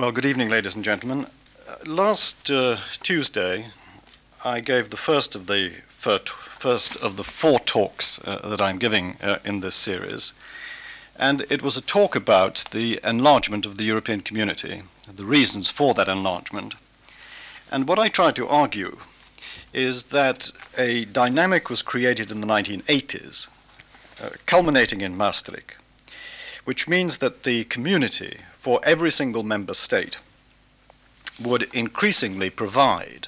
Well, good evening, ladies and gentlemen. Uh, last uh, Tuesday, I gave the first of the first of the four talks uh, that I'm giving uh, in this series, and it was a talk about the enlargement of the European community, the reasons for that enlargement. And what I tried to argue is that a dynamic was created in the 1980s, uh, culminating in Maastricht, which means that the community for every single member state would increasingly provide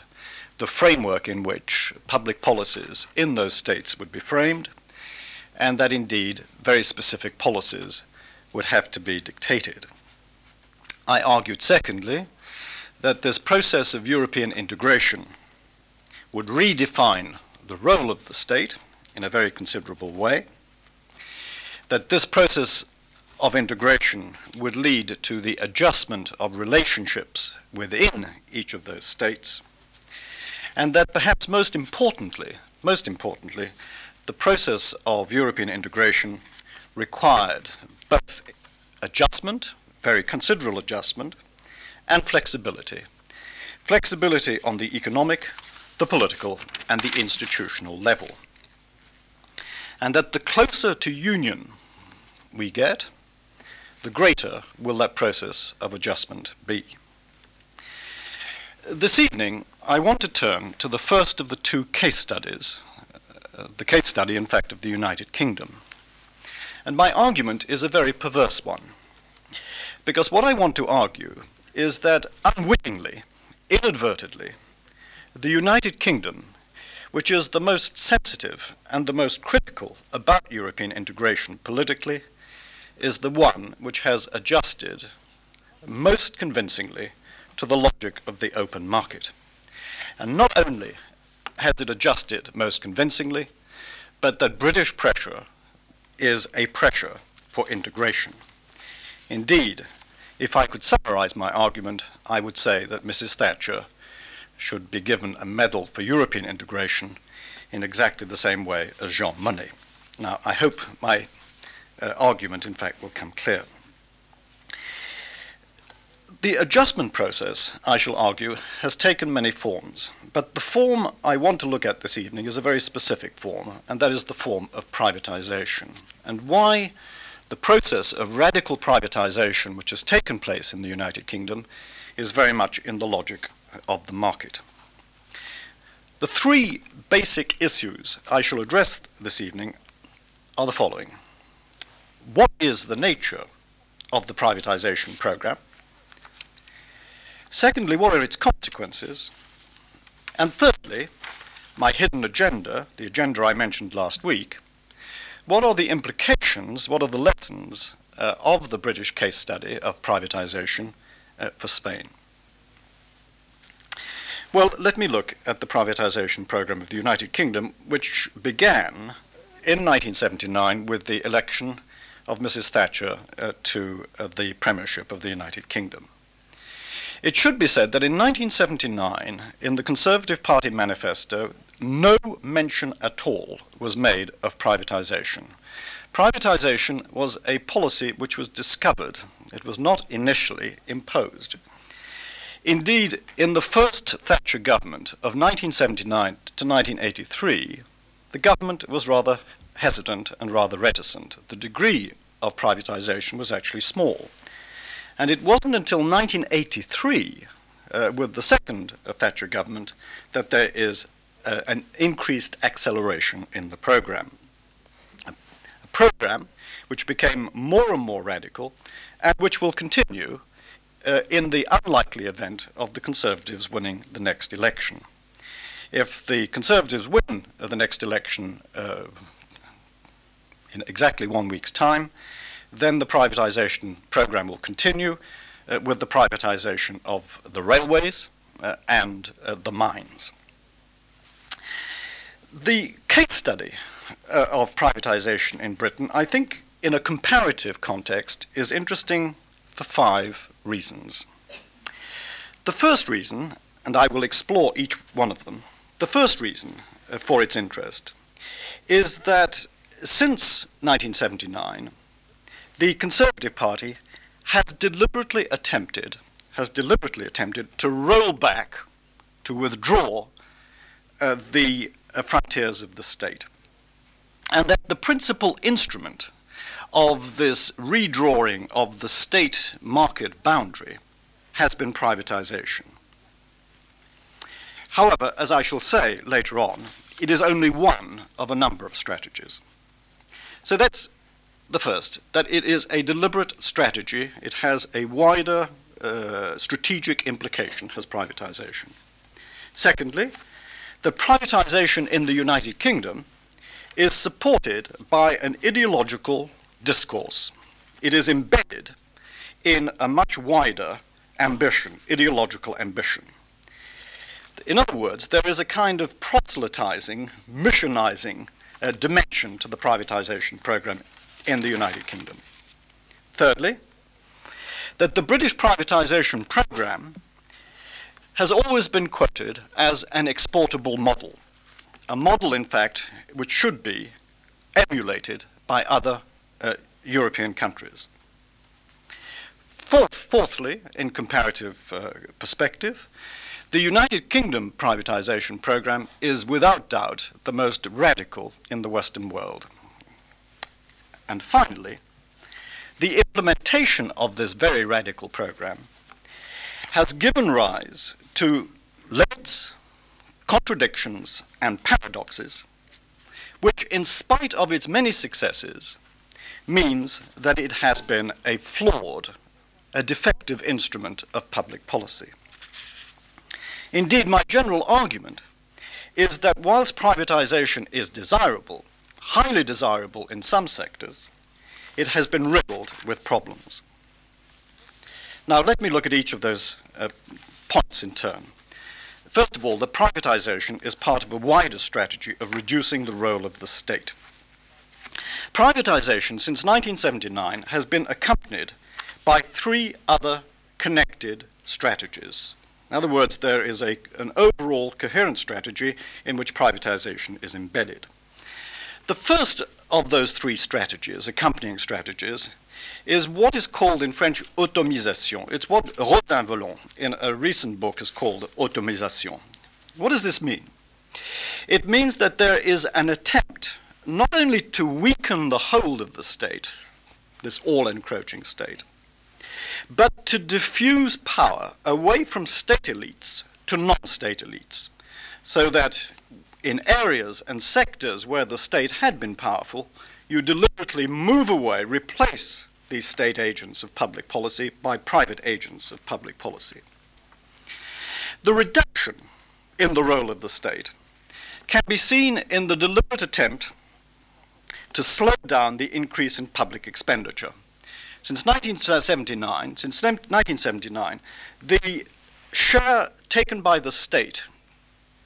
the framework in which public policies in those states would be framed, and that indeed very specific policies would have to be dictated. I argued, secondly, that this process of European integration would redefine the role of the state in a very considerable way, that this process of integration would lead to the adjustment of relationships within each of those states, and that perhaps most importantly, most importantly, the process of European integration required both adjustment, very considerable adjustment, and flexibility. Flexibility on the economic, the political, and the institutional level. And that the closer to union we get, the greater will that process of adjustment be. This evening, I want to turn to the first of the two case studies, uh, the case study, in fact, of the United Kingdom. And my argument is a very perverse one, because what I want to argue is that unwittingly, inadvertently, the United Kingdom, which is the most sensitive and the most critical about European integration politically, is the one which has adjusted most convincingly to the logic of the open market. And not only has it adjusted most convincingly, but that British pressure is a pressure for integration. Indeed, if I could summarize my argument, I would say that Mrs. Thatcher should be given a medal for European integration in exactly the same way as Jean Monnet. Now, I hope my uh, argument, in fact, will come clear. The adjustment process, I shall argue, has taken many forms, but the form I want to look at this evening is a very specific form, and that is the form of privatization. And why the process of radical privatization which has taken place in the United Kingdom is very much in the logic of the market. The three basic issues I shall address this evening are the following what is the nature of the privatization program? Secondly, what are its consequences? And thirdly, my hidden agenda, the agenda I mentioned last week, what are the implications, what are the lessons uh, of the British case study of privatization uh, for Spain? Well, let me look at the privatization program of the United Kingdom, which began in 1979 with the election of Mrs. Thatcher uh, to uh, the premiership of the United Kingdom. It should be said that in 1979, in the Conservative Party manifesto, no mention at all was made of privatization. Privatization was a policy which was discovered, it was not initially imposed. Indeed, in the first Thatcher government of 1979 to 1983, the government was rather hesitant and rather reticent. The degree of privatization was actually small. And it wasn't until 1983, uh, with the second uh, Thatcher government, that there is uh, an increased acceleration in the program. A, program which became more and more radical and which will continue uh, in the unlikely event of the Conservatives winning the next election. If the Conservatives win the next election uh, in exactly one week's time, then the privatization program will continue uh, with the privatization of the railways uh, and uh, the mines. The case study uh, of privatization in Britain, I think, in a comparative context, is interesting for five reasons. The first reason, and I will explore each one of them, the first reason uh, for its interest is that since 1979, the Conservative Party has deliberately attempted has deliberately attempted to roll back, to withdraw uh, the uh, frontiers of the state. And that the principal instrument of this redrawing of the state market boundary has been privatization. However, as I shall say later on, it is only one of a number of strategies. So that's the first, that it is a deliberate strategy. It has a wider uh, strategic implication, has privatization. Secondly, the privatization in the United Kingdom is supported by an ideological discourse. It is embedded in a much wider ambition, ideological ambition. In other words, there is a kind of proselytizing, missionizing uh, dimension to the privatization program in the United Kingdom. Thirdly, that the British privatization program has always been quoted as an exportable model, a model, in fact, which should be emulated by other uh, European countries. Fourth, fourthly, in comparative uh, perspective, the United Kingdom privatization program is without doubt the most radical in the Western world. And finally, the implementation of this very radical program has given rise to limits, contradictions, and paradoxes, which, in spite of its many successes, means that it has been a flawed, a defective instrument of public policy. Indeed, my general argument is that whilst privatization is desirable, highly desirable in some sectors, it has been riddled with problems. Now, let me look at each of those uh, points in turn. First of all, the privatization is part of a wider strategy of reducing the role of the state. Privatization since 1979 has been accompanied by three other connected strategies in other words, there is a, an overall coherent strategy in which privatization is embedded. The first of those three strategies, accompanying strategies, is what is called in French automisation. It's what Rosanvallon in a recent book has called automisation. What does this mean? It means that there is an attempt not only to weaken the hold of the state, this all encroaching state, but to diffuse power away from state elites to non state elites, so that in areas and sectors where the state had been powerful, you deliberately move away, replace these state agents of public policy by private agents of public policy. The reduction in the role of the state can be seen in the deliberate attempt to slow down the increase in public expenditure. Since 1979, since 1979, the share taken by the state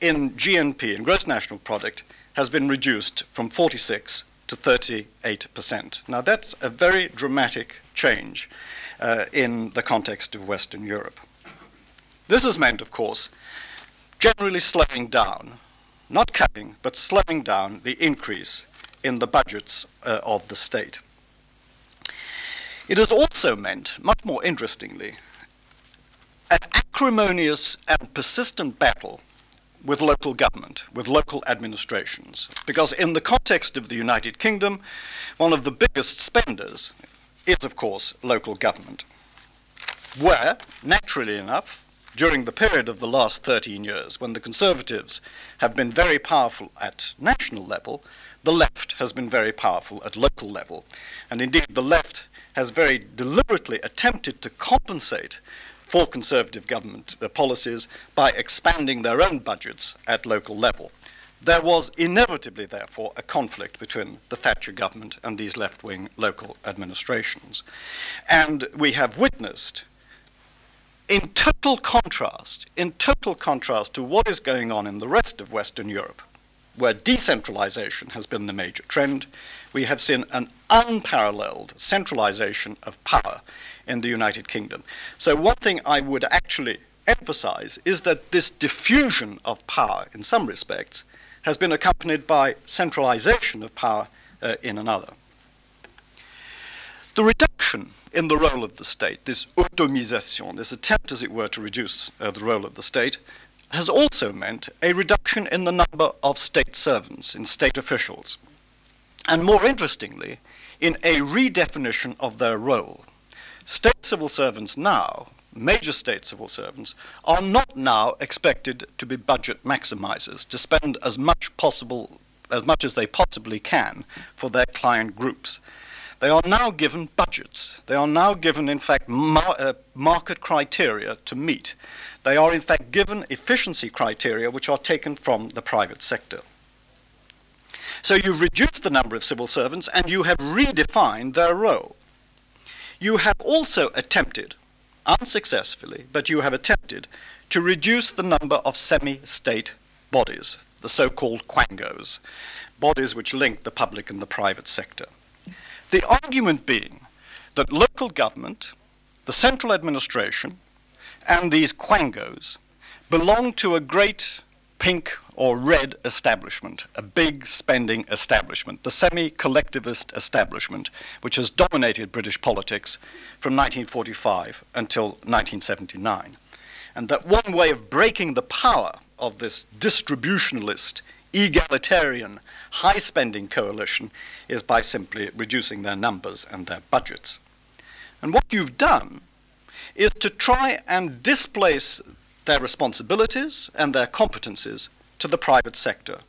in GNP, in gross national product, has been reduced from 46 to 38 percent. Now that's a very dramatic change uh, in the context of Western Europe. This has meant, of course, generally slowing down, not cutting, but slowing down the increase in the budgets uh, of the state. It has also meant, much more interestingly, an acrimonious and persistent battle with local government, with local administrations. Because in the context of the United Kingdom, one of the biggest spenders is, of course, local government, where, naturally enough, during the period of the last 13 years, when the Conservatives have been very powerful at national level, the left has been very powerful at local level. And indeed, the left has very deliberately attempted to compensate for conservative government uh, policies by expanding their own budgets at local level. There was inevitably, therefore, a conflict between the Thatcher government and these left wing local administrations. And we have witnessed, in total contrast, in total contrast to what is going on in the rest of Western Europe, where decentralization has been the major trend, we have seen an unparalleled centralization of power in the United Kingdom. So, one thing I would actually emphasize is that this diffusion of power, in some respects, has been accompanied by centralization of power uh, in another. The reduction in the role of the state, this automisation, this attempt, as it were, to reduce uh, the role of the state, has also meant a reduction in the number of state servants, in state officials, and more interestingly, in a redefinition of their role. State civil servants now, major state civil servants, are not now expected to be budget maximizers, to spend as much possible as much as they possibly can for their client groups. They are now given budgets. They are now given, in fact, mar- uh, market criteria to meet. They are, in fact, given efficiency criteria which are taken from the private sector. So you've reduced the number of civil servants and you have redefined their role. You have also attempted, unsuccessfully, but you have attempted to reduce the number of semi state bodies, the so called quangos, bodies which link the public and the private sector. The argument being that local government, the central administration, and these quangos belong to a great pink or red establishment, a big spending establishment, the semi collectivist establishment, which has dominated British politics from 1945 until 1979. And that one way of breaking the power of this distributionalist, egalitarian, high spending coalition is by simply reducing their numbers and their budgets. And what you've done is to try and displace their responsibilities and their competencies to the private sector.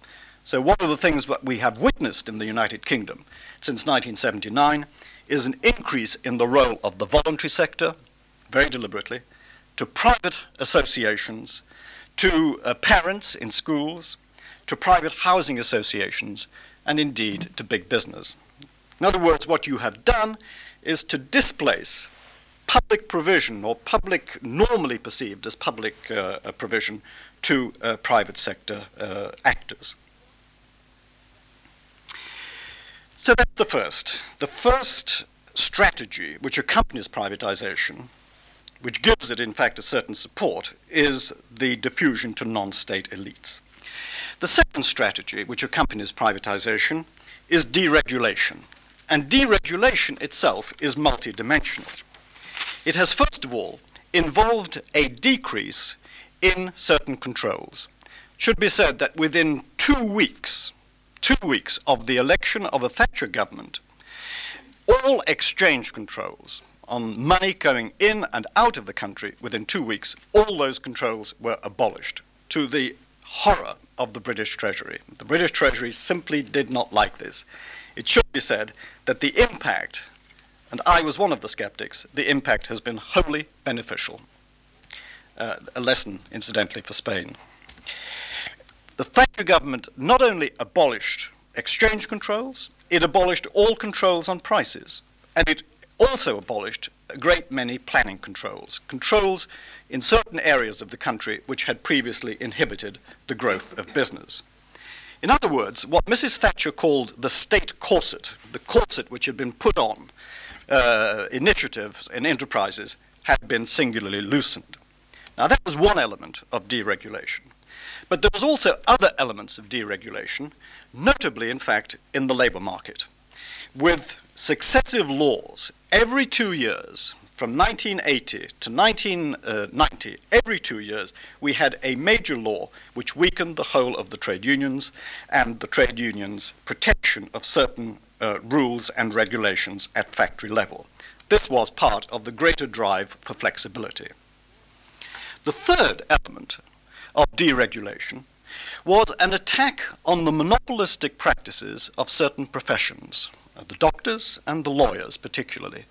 So, one of the things that we have witnessed in the United Kingdom since 1979 is an increase in the role of the voluntary sector, very deliberately, to private associations, to uh, parents in schools, to private housing associations, and indeed to big business. In other words, what you have done is to displace public provision or public, normally perceived as public uh, uh provision, to uh, private sector uh, actors. So that's the first. The first strategy which accompanies privatization, which gives it, in fact, a certain support, is the diffusion to non state elites. The second strategy which accompanies privatization is deregulation. And deregulation itself is multidimensional. It has, first of all, involved a decrease in certain controls. It should be said that within two weeks, two weeks of the election of a Thatcher government, all exchange controls on money going in and out of the country within two weeks, all those controls were abolished to the horror of the British Treasury. The British Treasury simply did not like this. It should be said that the impact, and I was one of the skeptics, the impact has been wholly beneficial. Uh, a lesson, incidentally, for Spain. The Thatcher government not only abolished exchange controls, it abolished all controls on prices, and it also abolished a great many planning controls, controls in certain areas of the country which had previously inhibited the growth of business. In other words, what Mrs. Thatcher called the state corset, the corset which had been put on uh, initiatives and enterprises, had been singularly loosened. Now, that was one element of deregulation. But there was also other elements of deregulation, notably, in fact, in the labor market, with successive laws every two years, from 1980 to 1990, every two years, we had a major law which weakened the whole of the trade unions and the trade unions' protection of certain uh, rules and regulations at factory level. This was part of the greater drive for flexibility. The third element of deregulation was an attack on the monopolistic practices of certain professions, uh, the doctors and the lawyers particularly.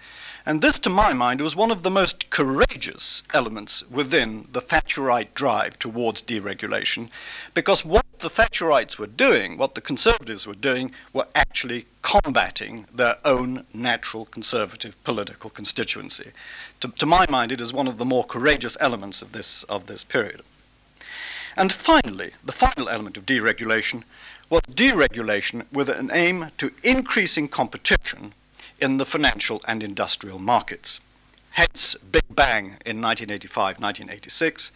And this, to my mind, was one of the most courageous elements within the Thatcherite drive towards deregulation, because what the Thatcherites were doing, what the Conservatives were doing, were actually combating their own natural conservative political constituency. To, to my mind, it is one of the more courageous elements of this, of this period. And finally, the final element of deregulation was deregulation with an aim to increasing competition in the financial and industrial markets. Hence, Big Bang in 1985 1986,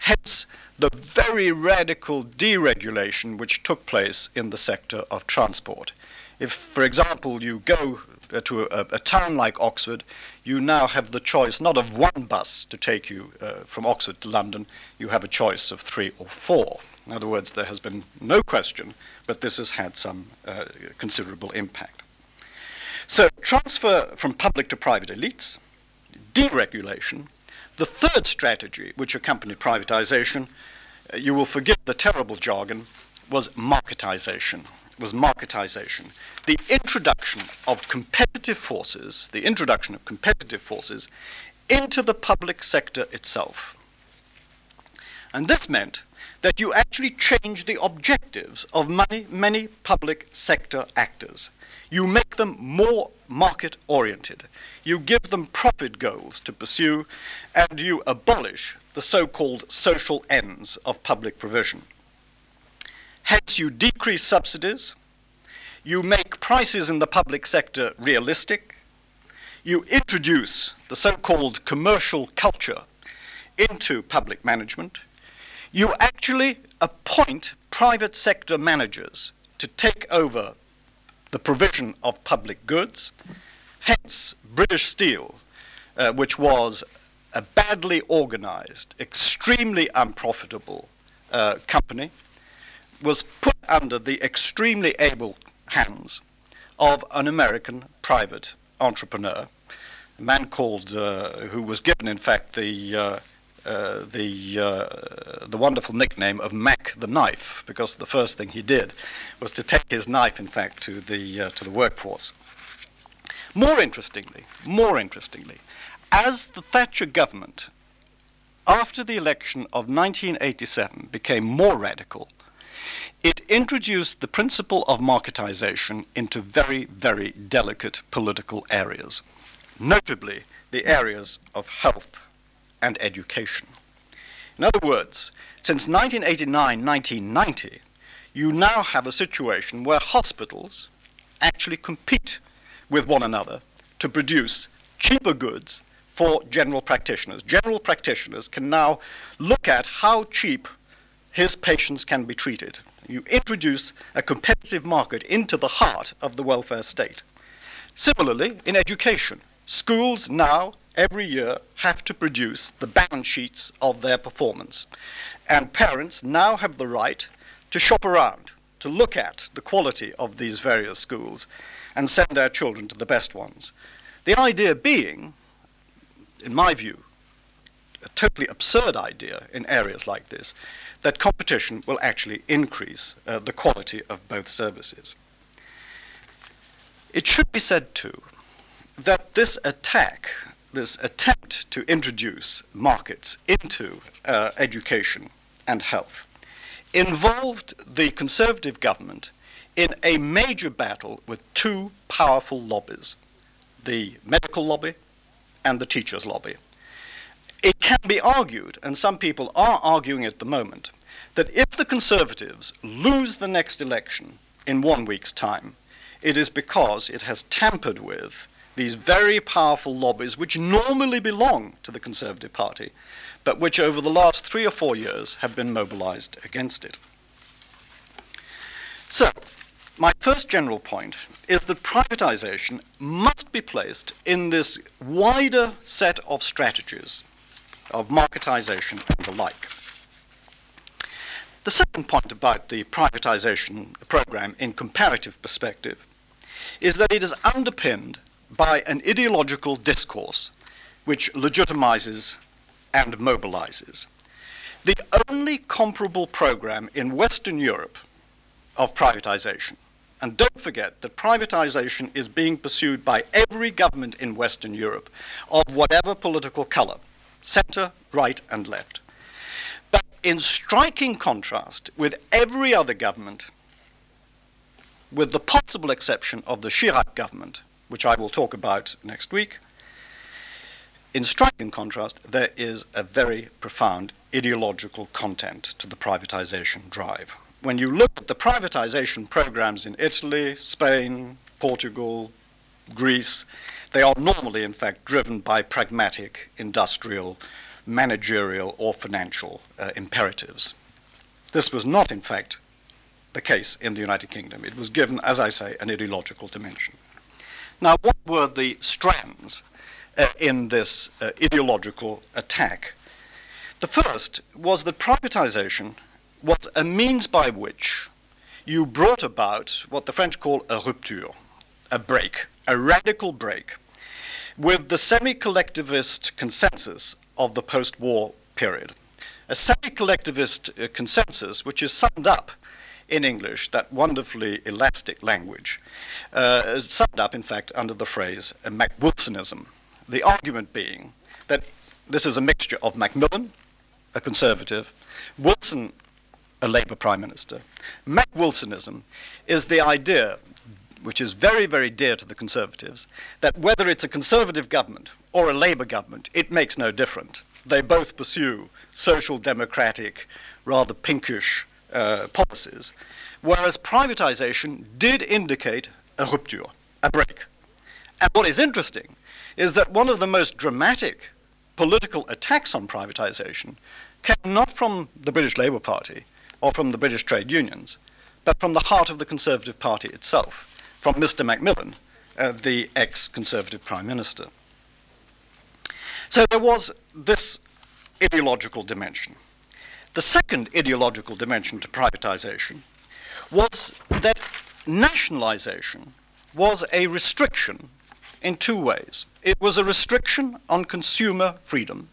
hence, the very radical deregulation which took place in the sector of transport. If, for example, you go uh, to a, a, town like Oxford, you now have the choice not of one bus to take you uh, from Oxford to London, you have a choice of three or four. In other words, there has been no question, but this has had some uh, considerable impact. So, transfer from public to private elites, deregulation, the third strategy which accompanied privatization, uh, you will forgive the terrible jargon, was marketization. Was marketization. The introduction of competitive forces, the introduction of competitive forces into the public sector itself. And this meant that you actually change the objectives of many, many public sector actors. You make them more market oriented. You give them profit goals to pursue, and you abolish the so called social ends of public provision. Hence, you decrease subsidies, you make prices in the public sector realistic, you introduce the so called commercial culture into public management, you actually appoint private sector managers to take over the provision of public goods. Hence, British Steel, uh, which was a badly organized, extremely unprofitable uh, company, was put under the extremely able hands of an American private entrepreneur, a man called, uh, who was given, in fact, the uh, the, uh, the wonderful nickname of Mac the Knife, because the first thing he did was to take his knife, in fact, to the, uh, to the workforce. More interestingly, more interestingly, as the Thatcher government, after the election of 1987, became more radical, it introduced the principle of marketization into very, very delicate political areas, notably the areas of health and education. In other words, since 1989 1990, you now have a situation where hospitals actually compete with one another to produce cheaper goods for general practitioners. General practitioners can now look at how cheap his patients can be treated. You introduce a competitive market into the heart of the welfare state. Similarly, in education, schools now every year have to produce the balance sheets of their performance. And parents now have the right to shop around, to look at the quality of these various schools and send their children to the best ones. The idea being, in my view, a totally absurd idea in areas like this, that competition will actually increase uh, the quality of both services. It should be said, too, that this attack this attempt to introduce markets into uh, education and health involved the conservative government in a major battle with two powerful lobbies the medical lobby and the teachers' lobby. It can be argued, and some people are arguing at the moment, that if the Conservatives lose the next election in one week's time, it is because it has tampered with these very powerful lobbies, which normally belong to the Conservative Party, but which over the last three or four years have been mobilized against it. So, my first general point is that privatization must be placed in this wider set of strategies of marketization and the like. The second point about the privatization program in comparative perspective is that it is underpinned by an ideological discourse which legitimizes and mobilizes. The only comparable program in Western Europe of privatization, and don't forget that privatization is being pursued by every government in Western Europe of whatever political color, center, right, and left. But in striking contrast with every other government, with the possible exception of the Chirac government, which I will talk about next week, in striking contrast, there is a very profound ideological content to the privatization drive. When you look at the privatization programs in Italy, Spain, Portugal, Greece, they are normally, in fact, driven by pragmatic, industrial, managerial, or financial uh, imperatives. This was not, in fact, the case in the United Kingdom. It was given, as I say, an ideological dimension. Now, what were the strands uh, in this uh, ideological attack? The first was that privatization was a means by which you brought about what the French call a rupture, a break, a radical break, with the semi collectivist consensus of the post war period. A semi collectivist uh, consensus which is summed up in English, that wonderfully elastic language, uh, summed up, in fact, under the phrase uh, MacWilsonism. The argument being that this is a mixture of Macmillan, a conservative, Wilson, a Labour Prime Minister. MacWilsonism is the idea, which is very, very dear to the Conservatives, that whether it's a Conservative government or a Labour government, it makes no difference. They both pursue social democratic, rather pinkish uh, policies, whereas privatization did indicate a rupture, a break. And what is interesting is that one of the most dramatic political attacks on privatization came not from the British Labour Party or from the British trade unions, but from the heart of the Conservative Party itself, from Mr. Macmillan, uh, the ex Conservative Prime Minister. So there was this ideological dimension. The second ideological dimension to privatization was that nationalization was a restriction in two ways. It was a restriction on consumer freedom,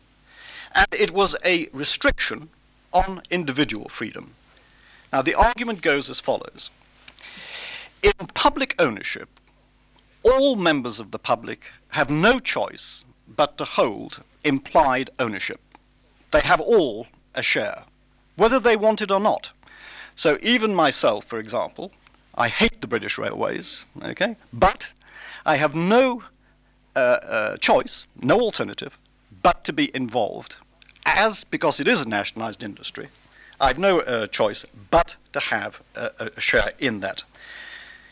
and it was a restriction on individual freedom. Now, the argument goes as follows In public ownership, all members of the public have no choice but to hold implied ownership. They have all a share whether they want it or not. So even myself, for example, I hate the British Railways, okay, but I have no uh, uh, choice, no alternative, but to be involved, as because it is a nationalised industry. I've no uh, choice but to have a, a share in that.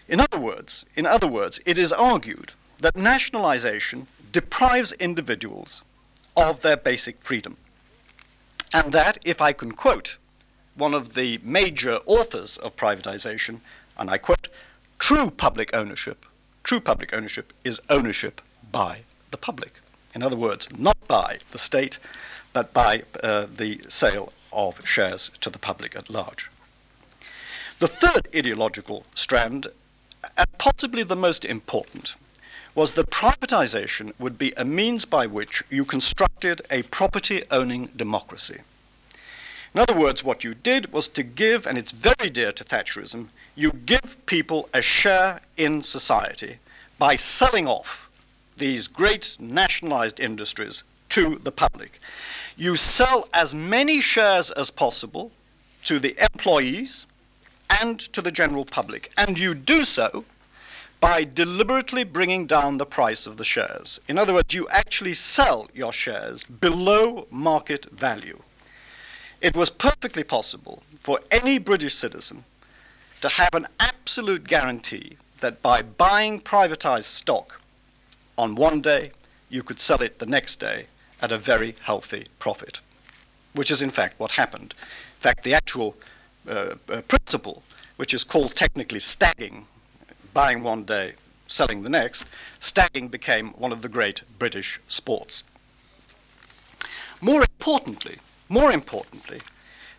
In other words, in other words, it is argued that nationalisation deprives individuals of their basic freedom. And that, if I can quote one of the major authors of privatization, and I quote, true public ownership, true public ownership is ownership by the public. In other words, not by the state, but by uh, the sale of shares to the public at large. The third ideological strand, and possibly the most important, was that privatization would be a means by which you constructed a property owning democracy. In other words, what you did was to give, and it's very dear to Thatcherism, you give people a share in society by selling off these great nationalized industries to the public. You sell as many shares as possible to the employees and to the general public, and you do so by deliberately bringing down the price of the shares. In other words, you actually sell your shares below market value. It was perfectly possible for any British citizen to have an absolute guarantee that by buying privatized stock on one day, you could sell it the next day at a very healthy profit, which is in fact what happened. In fact, the actual uh, uh, principle, which is called technically stagging, buying one day, selling the next, stagging became one of the great British sports. More importantly, more importantly,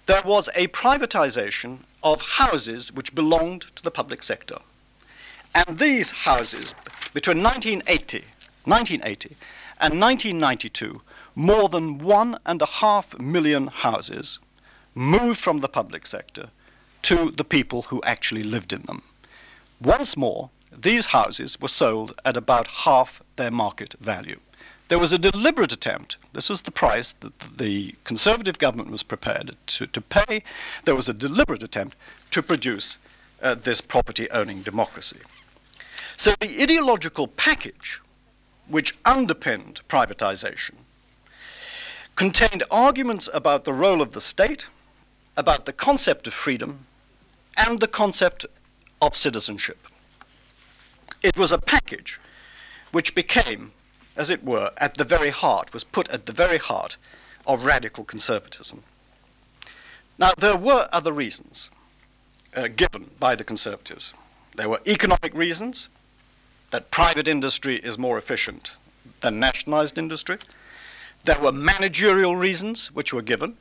there was a privatization of houses which belonged to the public sector. And these houses, between 1980, 1980 and 1992, more than one and a half million houses moved from the public sector to the people who actually lived in them. Once more, these houses were sold at about half their market value. There was a deliberate attempt, this was the price that the Conservative government was prepared to, to pay. There was a deliberate attempt to produce uh, this property owning democracy. So the ideological package which underpinned privatization contained arguments about the role of the state, about the concept of freedom, and the concept of citizenship. It was a package which became, as it were, at the very heart, was put at the very heart of radical conservatism. Now, there were other reasons. uh, given by the Conservatives. There were economic reasons that private industry is more efficient than nationalized industry. There were managerial reasons which were given.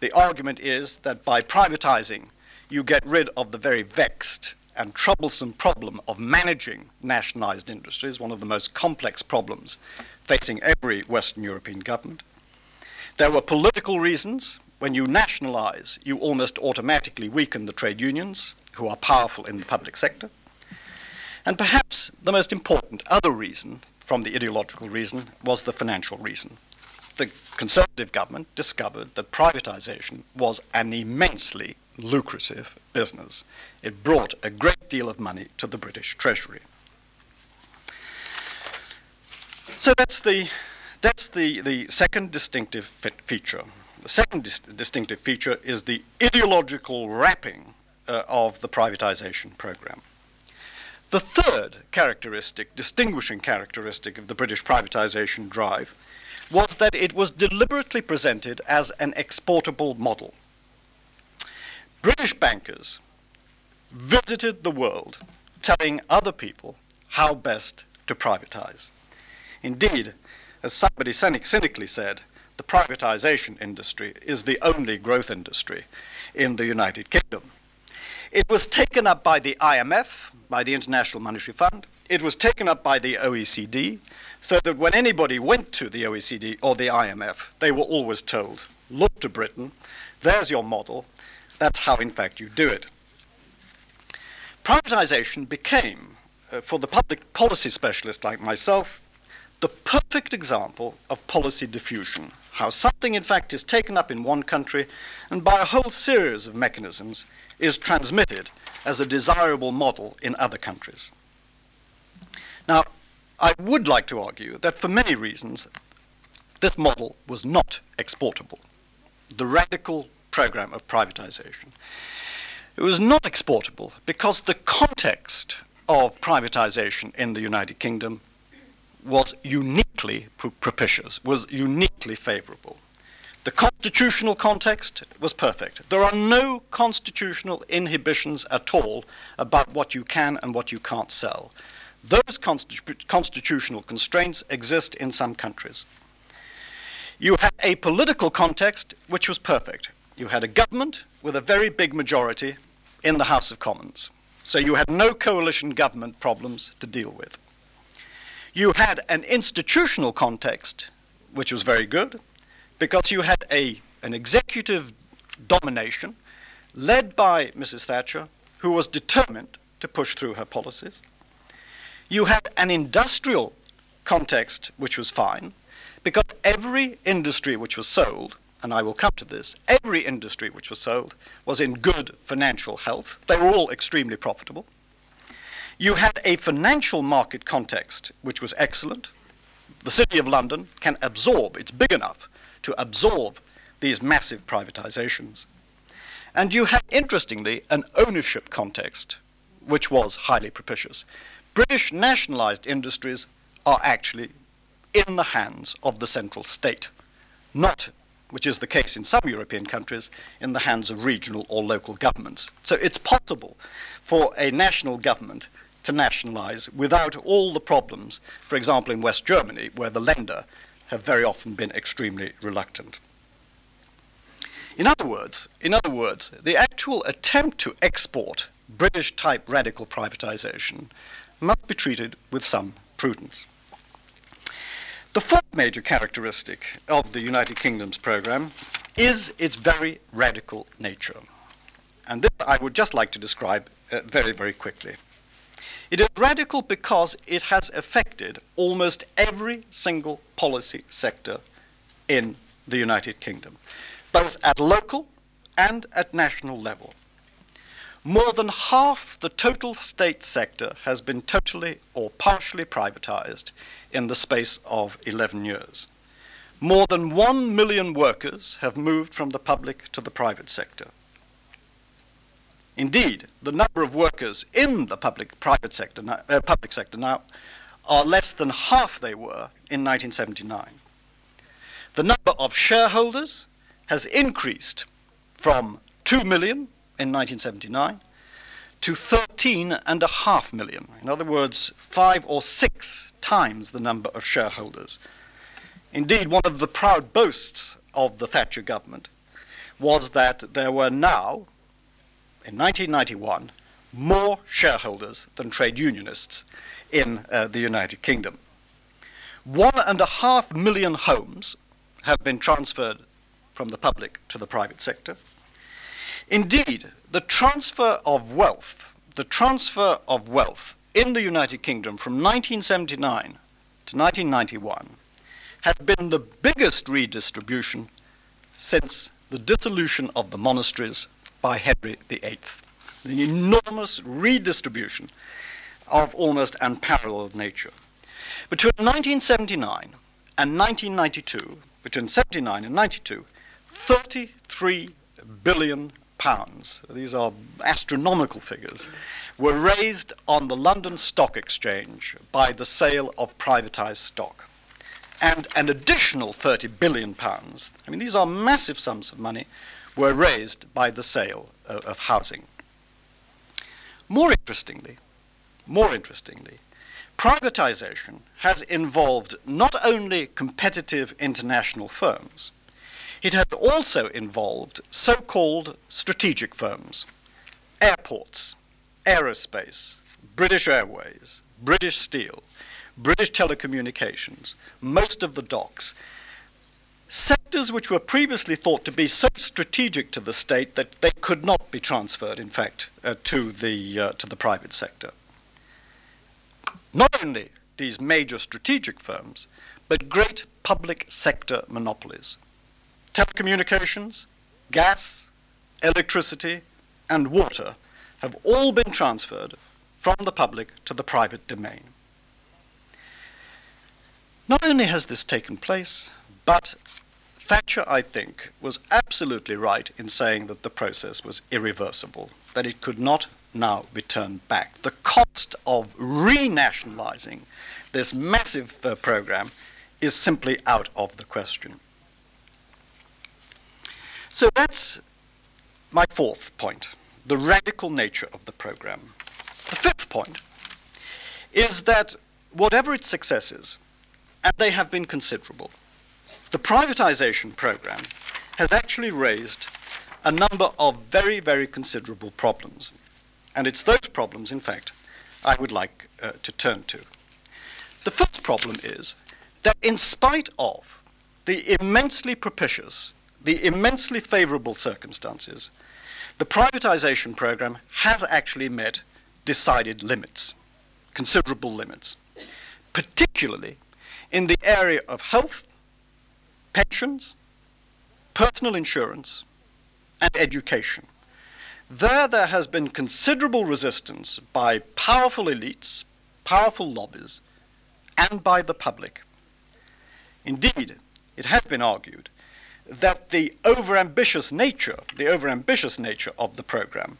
The argument is that by privatizing, you get rid of the very vexed and troublesome problem of managing nationalized industries, one of the most complex problems facing every Western European government. There were political reasons. When you nationalize, you almost automatically weaken the trade unions, who are powerful in the public sector. And perhaps the most important other reason from the ideological reason was the financial reason. The Conservative government discovered that privatization was an immensely lucrative business. It brought a great deal of money to the British Treasury. So that's the, that's the, the second distinctive feature. The second dis distinctive feature is the ideological wrapping uh, of the privatization program. The third characteristic, distinguishing characteristic of the British privatization drive, was that it was deliberately presented as an exportable model. British bankers visited the world telling other people how best to privatize. Indeed, as somebody cynically said, the privatization industry is the only growth industry in the United Kingdom. It was taken up by the IMF, by the International Monetary Fund. It was taken up by the OECD, so that when anybody went to the OECD or the IMF, they were always told, look to Britain, there's your model, that's how, in fact, you do it. Privatization became, uh, for the public policy specialist like myself, the perfect example of policy diffusion. How something, in fact, is taken up in one country and by a whole series of mechanisms is transmitted as a desirable model in other countries. Now, I would like to argue that for many reasons, this model was not exportable. The radical program of privatization. It was not exportable because the context of privatization in the United Kingdom was uniquely propitious, was uniquely favorable. The constitutional context was perfect. There are no constitutional inhibitions at all about what you can and what you can't sell. Those constitu constitutional constraints exist in some countries. You had a political context which was perfect you had a government with a very big majority in the House of Commons. So you had no coalition government problems to deal with. You had an institutional context, which was very good, because you had a, an executive domination led by Mrs. Thatcher, who was determined to push through her policies. You had an industrial context, which was fine, because every industry which was sold and I will come to this, every industry which was sold was in good financial health. They were all extremely profitable. You had a financial market context which was excellent. The City of London can absorb, it's big enough to absorb these massive privatizations. And you had, interestingly, an ownership context which was highly propitious. British nationalized industries are actually in the hands of the central state, not which is the case in some European countries, in the hands of regional or local governments. So it's possible for a national government to nationalize without all the problems, for example, in West Germany, where the Länder have very often been extremely reluctant. In other words, in other words, the actual attempt to export British type radical privatization must be treated with some prudence. The fourth major characteristic of the United Kingdom's program is its very radical nature. And this I would just like to describe uh, very, very quickly. It is radical because it has affected almost every single policy sector in the United Kingdom, both at local and at national level. More than half the total state sector has been totally or partially privatized in the space of 11 years. More than 1 million workers have moved from the public to the private sector. Indeed, the number of workers in the public private sector uh, public sector now are less than half they were in 1979. The number of shareholders has increased from 2 million in 1979 to 13 and a half million. In other words, five or six times the number of shareholders. Indeed, one of the proud boasts of the Thatcher government was that there were now, in 1991, more shareholders than trade unionists in uh, the United Kingdom. One and a half million homes have been transferred from the public to the private sector. Indeed, the transfer of wealth, the transfer of wealth in the United Kingdom from 1979 to 1991 has been the biggest redistribution since the dissolution of the monasteries by Henry VIII. An enormous redistribution of almost unparalleled nature. Between 1979 and 1992, between 79 and 92, 33 billion pounds, these are astronomical figures, were raised on the London Stock Exchange by the sale of privatized stock. And an additional 30 billion pounds, I mean, these are massive sums of money, were raised by the sale of, of housing. More interestingly, more interestingly, privatization has involved not only competitive international firms, it has also involved so called strategic firms, airports, aerospace, British Airways, British Steel, British Telecommunications, most of the docks, sectors which were previously thought to be so strategic to the state that they could not be transferred, in fact, uh, to, the, uh, to the private sector. Not only these major strategic firms, but great public sector monopolies. Telecommunications, gas, electricity, and water have all been transferred from the public to the private domain. Not only has this taken place, but Thatcher, I think, was absolutely right in saying that the process was irreversible, that it could not now be turned back. The cost of renationalizing this massive uh, program is simply out of the question. So that's my fourth point the radical nature of the program. The fifth point is that whatever its successes, and they have been considerable, the privatization program has actually raised a number of very, very considerable problems. And it's those problems, in fact, I would like uh, to turn to. The first problem is that, in spite of the immensely propitious, the immensely favorable circumstances, the privatization program has actually met decided limits, considerable limits, particularly in the area of health, pensions, personal insurance, and education. There, there has been considerable resistance by powerful elites, powerful lobbies, and by the public. Indeed, it has been argued that the overambitious nature, the overambitious nature of the program,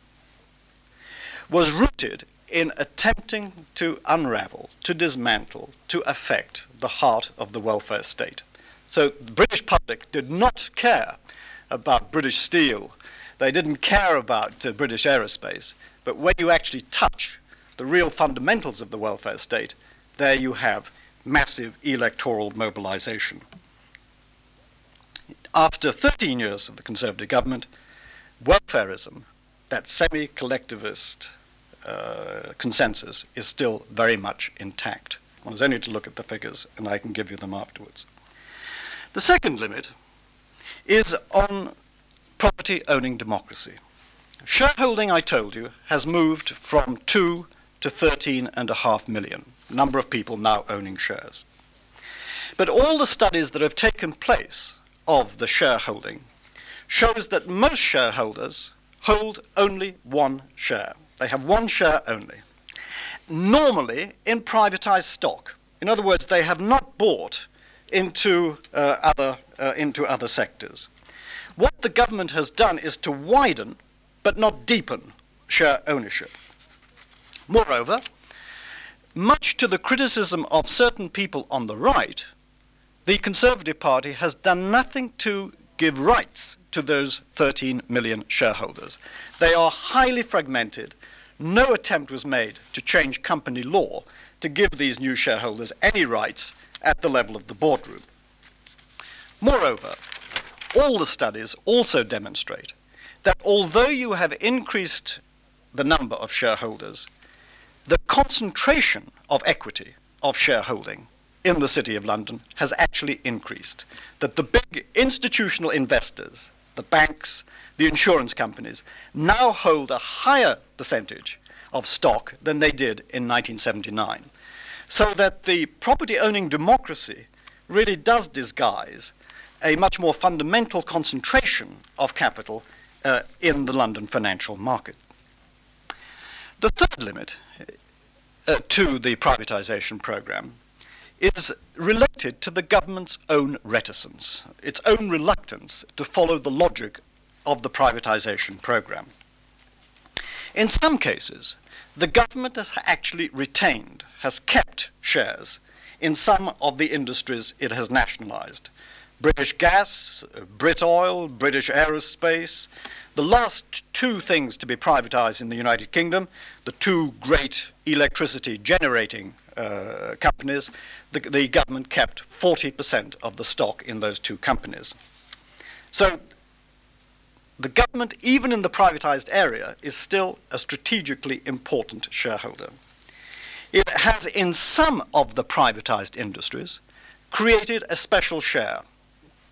was rooted in attempting to unravel, to dismantle, to affect the heart of the welfare state. So the British public did not care about British steel they didn't care about uh, British aerospace. But when you actually touch the real fundamentals of the welfare state, there you have massive electoral mobilization. After 13 years of the Conservative government, welfareism, that semi collectivist uh, consensus, is still very much intact. One has only to look at the figures, and I can give you them afterwards. The second limit is on property owning democracy. Shareholding, I told you, has moved from 2 to 13.5 million, number of people now owning shares. But all the studies that have taken place of the shareholding shows that most shareholders hold only one share. They have one share only. Normally in privatized stock. In other words, they have not bought into, uh, other, uh, into other sectors. What the government has done is to widen, but not deepen, share ownership. Moreover, much to the criticism of certain people on the right, the Conservative Party has done nothing to give rights to those 13 million shareholders. They are highly fragmented, no attempt was made to change company law to give these new shareholders any rights at the level of the boardroom. Moreover, all the studies also demonstrate that although you have increased the number of shareholders, the concentration of equity of shareholding in the City of London has actually increased. That the big institutional investors, the banks, the insurance companies, now hold a higher percentage of stock than they did in 1979. So that the property owning democracy really does disguise a much more fundamental concentration of capital uh, in the London financial market. The third limit uh, to the privatization program is related to the government's own reticence, its own reluctance to follow the logic of the privatization program. In some cases, the government has actually retained, has kept shares in some of the industries it has nationalized. British Gas, Britoil, British Aerospace, the last two things to be privatized in the United Kingdom, the two great electricity generating uh, companies, the, the government kept 40% of the stock in those two companies. So the government, even in the privatized area, is still a strategically important shareholder. It has, in some of the privatized industries, created a special share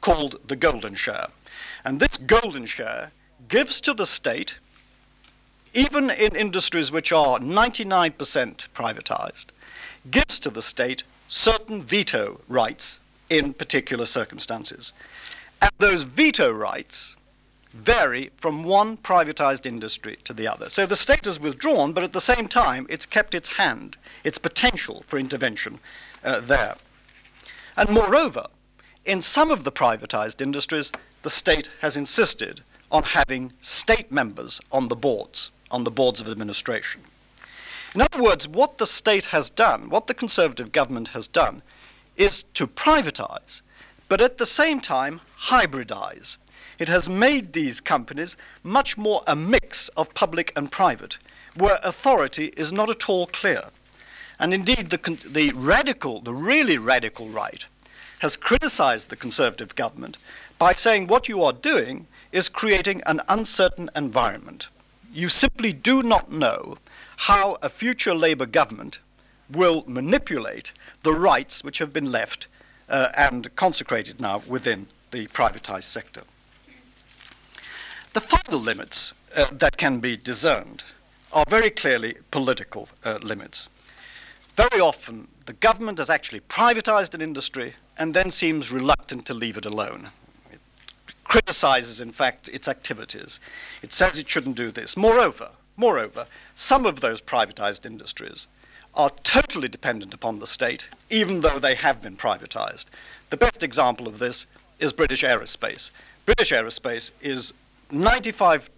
called the golden share. And this golden share gives to the state, even in industries which are 99% privatized, gives to the state certain veto rights in particular circumstances. And those veto rights vary from one privatized industry to the other. So the state has withdrawn, but at the same time, it's kept its hand, its potential for intervention uh, there. And moreover, in some of the privatized industries, the state has insisted on having state members on the boards, on the boards of administration. In other words, what the state has done, what the Conservative government has done, is to privatize, but at the same time hybridize. It has made these companies much more a mix of public and private, where authority is not at all clear. And indeed, the, the radical, the really radical right, has criticized the Conservative government by saying what you are doing is creating an uncertain environment. You simply do not know how a future Labour government will manipulate the rights which have been left uh, and consecrated now within the privatized sector. The final limits uh, that can be discerned are very clearly political uh, limits. Very often, the government has actually privatized an industry and then seems reluctant to leave it alone. It criticizes, in fact, its activities. It says it shouldn't do this. Moreover, Moreover, some of those privatized industries are totally dependent upon the state, even though they have been privatized. The best example of this is British Aerospace. British Aerospace is 95%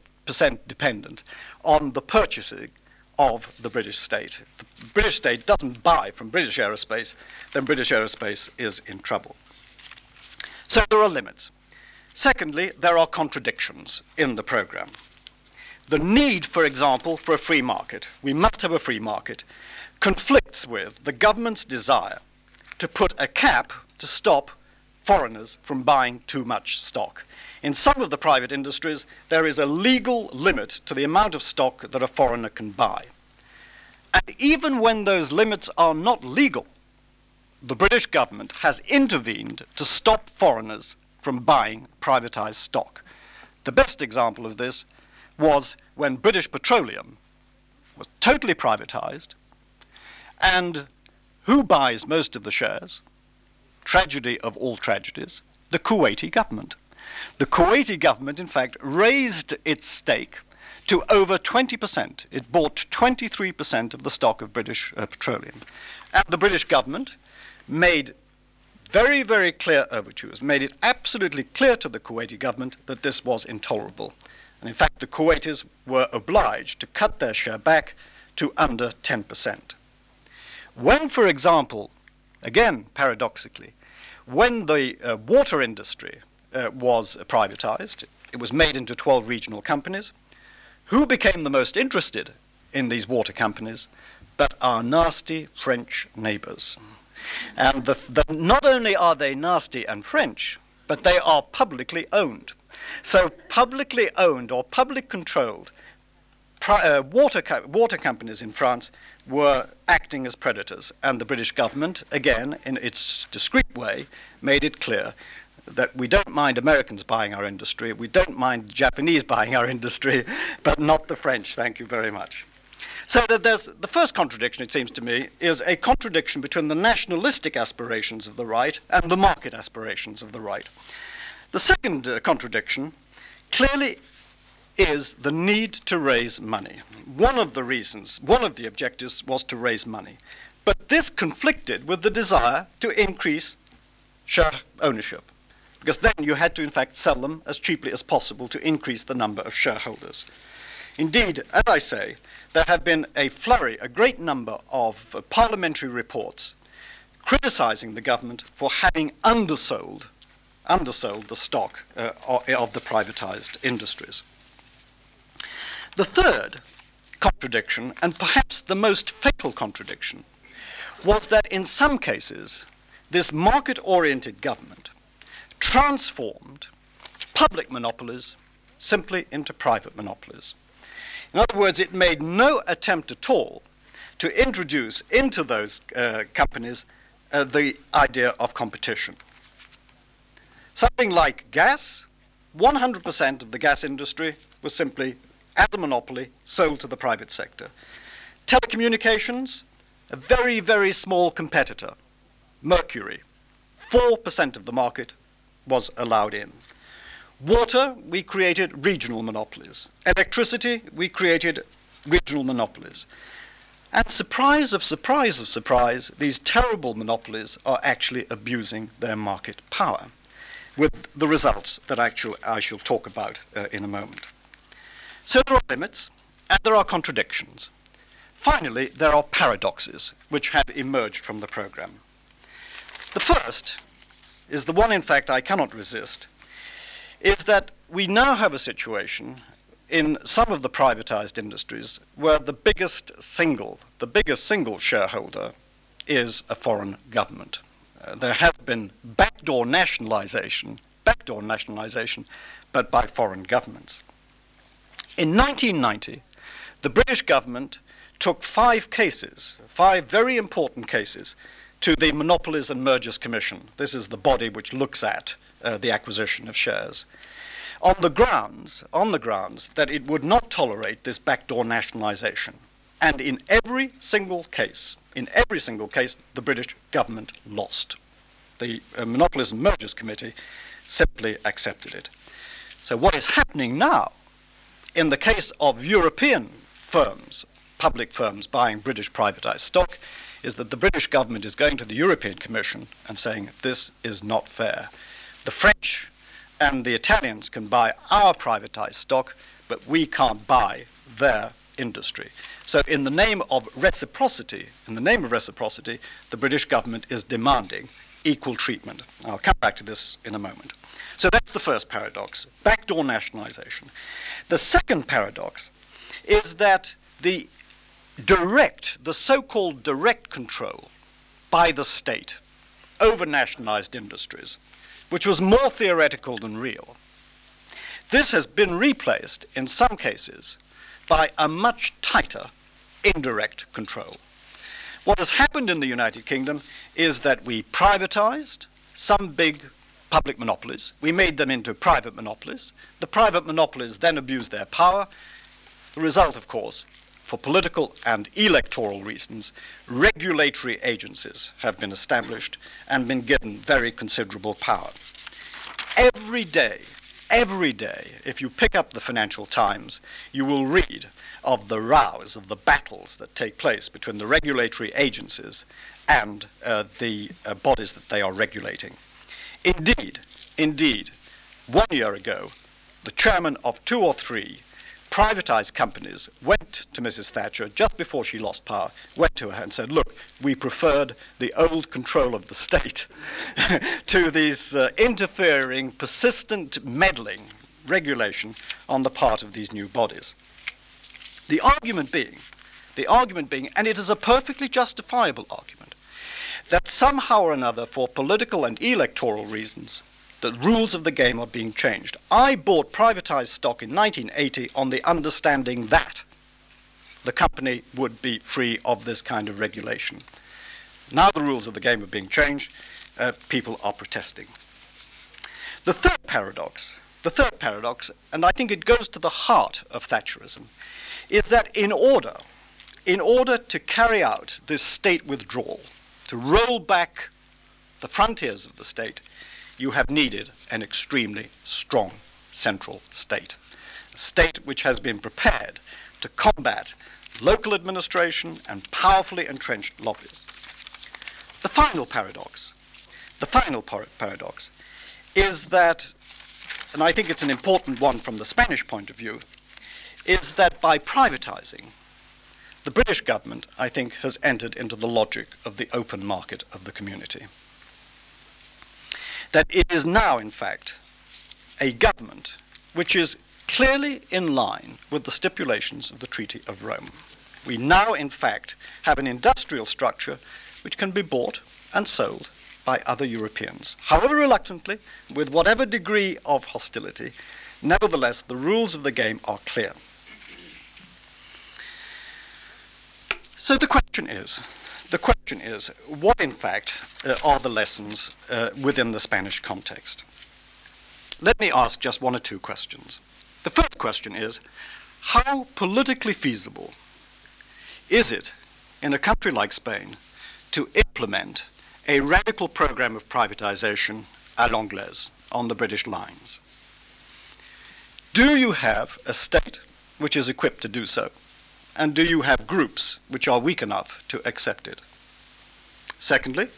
dependent on the purchasing of the British state. The British state doesn't buy from British Aerospace, then British Aerospace is in trouble. So there are limits. Secondly, there are contradictions in the program the need, for example, for a free market, we must have a free market, conflicts with the government's desire to put a cap to stop foreigners from buying too much stock. In some of the private industries, there is a legal limit to the amount of stock that a foreigner can buy. And even when those limits are not legal, the British government has intervened to stop foreigners from buying privatized stock. The best example of this was when British Petroleum was totally privatized. And who buys most of the shares? Tragedy of all tragedies, the Kuwaiti government. The Kuwaiti government, in fact, raised its stake to over 20%. It bought 23% of the stock of British uh, Petroleum. And the British government made very, very clear overtures, made it absolutely clear to the Kuwaiti government that this was intolerable. And in fact, the Kuwaitis were obliged to cut their share back to under 10%. When, for example, again paradoxically, when the uh, water industry uh, was privatized, it was made into 12 regional companies. Who became the most interested in these water companies, but our nasty French neighbors. And the, the, not only are they nasty and French, but they are publicly owned. So, publicly owned or public controlled uh, water, co- water companies in France were acting as predators, and the British government, again, in its discreet way, made it clear that we don't mind Americans buying our industry, we don't mind Japanese buying our industry, but not the French. Thank you very much. So that there's the first contradiction, it seems to me, is a contradiction between the nationalistic aspirations of the right and the market aspirations of the right. The second uh, contradiction clearly is the need to raise money. One of the reasons, one of the objectives was to raise money. But this conflicted with the desire to increase share ownership, because then you had to, in fact, sell them as cheaply as possible to increase the number of shareholders. Indeed, as I say, there have been a flurry, a great number of uh, parliamentary reports criticizing the government for having undersold, undersold the stock uh, of the privatized industries. The third contradiction, and perhaps the most fatal contradiction, was that in some cases, this market oriented government transformed public monopolies simply into private monopolies. In other words, it made no attempt at all to introduce into those uh, companies uh, the idea of competition. Something like gas, 100% of the gas industry was simply as a monopoly sold to the private sector. Telecommunications, a very, very small competitor, Mercury, 4% of the market was allowed in. Water, we created regional monopolies. Electricity, we created regional monopolies. And surprise of surprise of surprise, these terrible monopolies are actually abusing their market power, with the results that actually I shall talk about uh, in a moment. So there are limits and there are contradictions. Finally, there are paradoxes which have emerged from the program. The first is the one, in fact, I cannot resist, is that we now have a situation in some of the privatized industries where the biggest single, the biggest single shareholder is a foreign government. There has been backdoor nationalization, backdoor nationalization, but by foreign governments. In 1990, the British government took five cases, five very important cases, to the Monopolies and Mergers Commission. This is the body which looks at uh, the acquisition of shares. On the grounds, on the grounds that it would not tolerate this backdoor nationalization. And in every single case, in every single case, the British government lost. The uh, Monopolies and Mergers Committee simply accepted it. So what is happening now in the case of European firms, public firms buying British privatized stock, is that the British government is going to the European Commission and saying this is not fair. The French and the Italians can buy our privatized stock, but we can't buy their industry. So, in the name of reciprocity, in the name of reciprocity, the British government is demanding equal treatment. I'll come back to this in a moment. So that's the first paradox backdoor nationalization. The second paradox is that the direct, the so called direct control by the state over nationalized industries, which was more theoretical than real, this has been replaced in some cases by a much tighter indirect control. What has happened in the United Kingdom is that we privatized some big public monopolies. We made them into private monopolies. The private monopolies then abused their power. The result, of course, for political and electoral reasons, regulatory agencies have been established and been given very considerable power. Every day, every day, if you pick up the Financial Times, you will read of the rows, of the battles that take place between the regulatory agencies and uh, the uh, bodies that they are regulating. Indeed, indeed, one year ago, the chairman of two or three privatized companies went to Mrs. Thatcher just before she lost power, went to her and said, Look, we preferred the old control of the state to these uh, interfering, persistent meddling regulation on the part of these new bodies. The argument being The argument being, and it is a perfectly justifiable argument, that somehow or another, for political and electoral reasons, the rules of the game are being changed. I bought privatized stock in 1980 on the understanding that the company would be free of this kind of regulation. Now the rules of the game are being changed, uh, people are protesting. The third paradox, the third paradox, and I think it goes to the heart of Thatcherism, is that in order, in order to carry out this state withdrawal, to roll back the frontiers of the state, you have needed an extremely strong central state. A state which has been prepared to combat local administration and powerfully entrenched lobbies. The final paradox, the final par- paradox, is that, and I think it's an important one from the Spanish point of view, is that by privatizing, the British government, I think, has entered into the logic of the open market of the community. That it is now, in fact, a government which is clearly in line with the stipulations of the Treaty of Rome. We now, in fact, have an industrial structure which can be bought and sold by other Europeans. However reluctantly, with whatever degree of hostility, nevertheless, the rules of the game are clear. So the question is, the question is, what in fact uh, are the lessons uh, within the Spanish context? Let me ask just one or two questions. The first question is, how politically feasible is it in a country like Spain to implement a radical program of privatization à l'anglaise on the British lines? Do you have a state which is equipped to do so? And do you have groups which are weak enough to accept it? Secondly,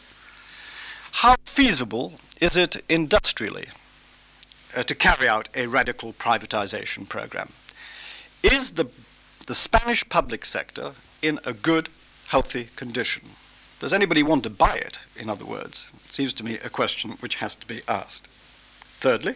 how feasible is it industrially uh, to carry out a radical privatization program? Is the, the Spanish public sector in a good, healthy condition? Does anybody want to buy it, in other words? It seems to me a question which has to be asked. Thirdly,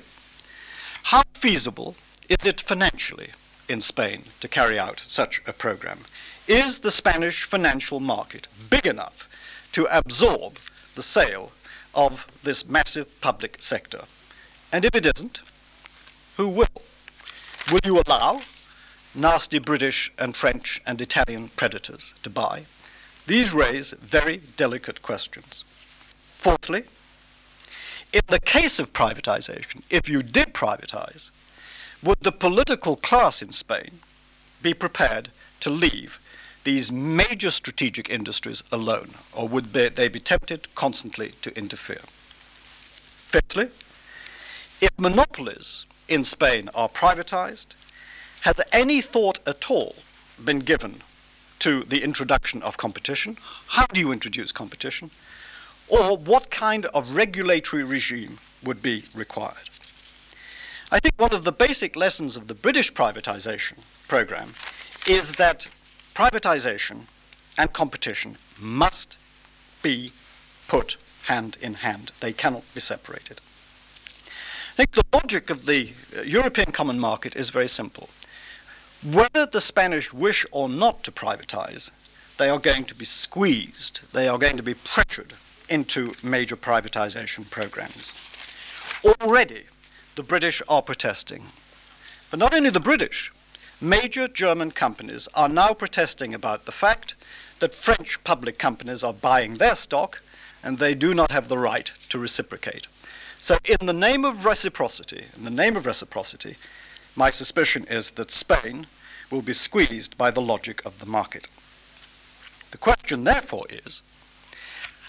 how feasible is it financially in Spain to carry out such a program? Is the Spanish financial market big enough to absorb the sale of this massive public sector? And if it isn't, who will? Will you allow nasty British and French and Italian predators to buy? These raise very delicate questions. Fourthly, in the case of privatization, if you did privatize, would the political class in Spain be prepared to leave these major strategic industries alone, or would they be tempted constantly to interfere? Fifthly, if monopolies in Spain are privatized, has any thought at all been given to the introduction of competition? How do you introduce competition? Or what kind of regulatory regime would be required? I think one of the basic lessons of the British privatization program is that privatization and competition must be put hand in hand. They cannot be separated. I think the logic of the uh, European common market is very simple. Whether the Spanish wish or not to privatize, they are going to be squeezed, they are going to be pressured into major privatization programs. Already, the British are protesting. But not only the British, major German companies are now protesting about the fact that French public companies are buying their stock and they do not have the right to reciprocate. So, in the name of reciprocity, in the name of reciprocity, my suspicion is that Spain will be squeezed by the logic of the market. The question, therefore, is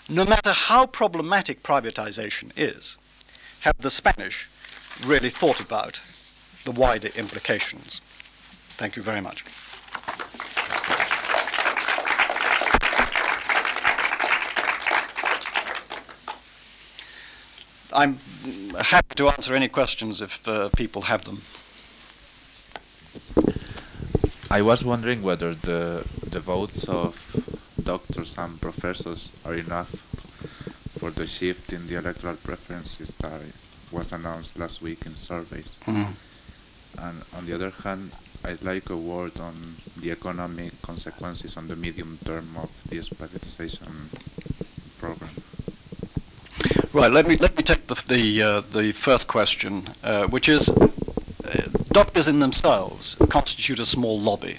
no matter how problematic privatization is, have the Spanish really thought about the wider implications? Thank you very much. I'm happy to answer any questions if uh, people have them. I was wondering whether the the votes of doctors and professors are enough for the shift in the electoral preferences that was announced last week in surveys. Mm. And on the other hand, I'd like a word on the economic consequences on the medium term of this privatization program. Right. Let me let me take the the, uh, the first question, uh, which is uh, doctors in themselves constitute a small lobby.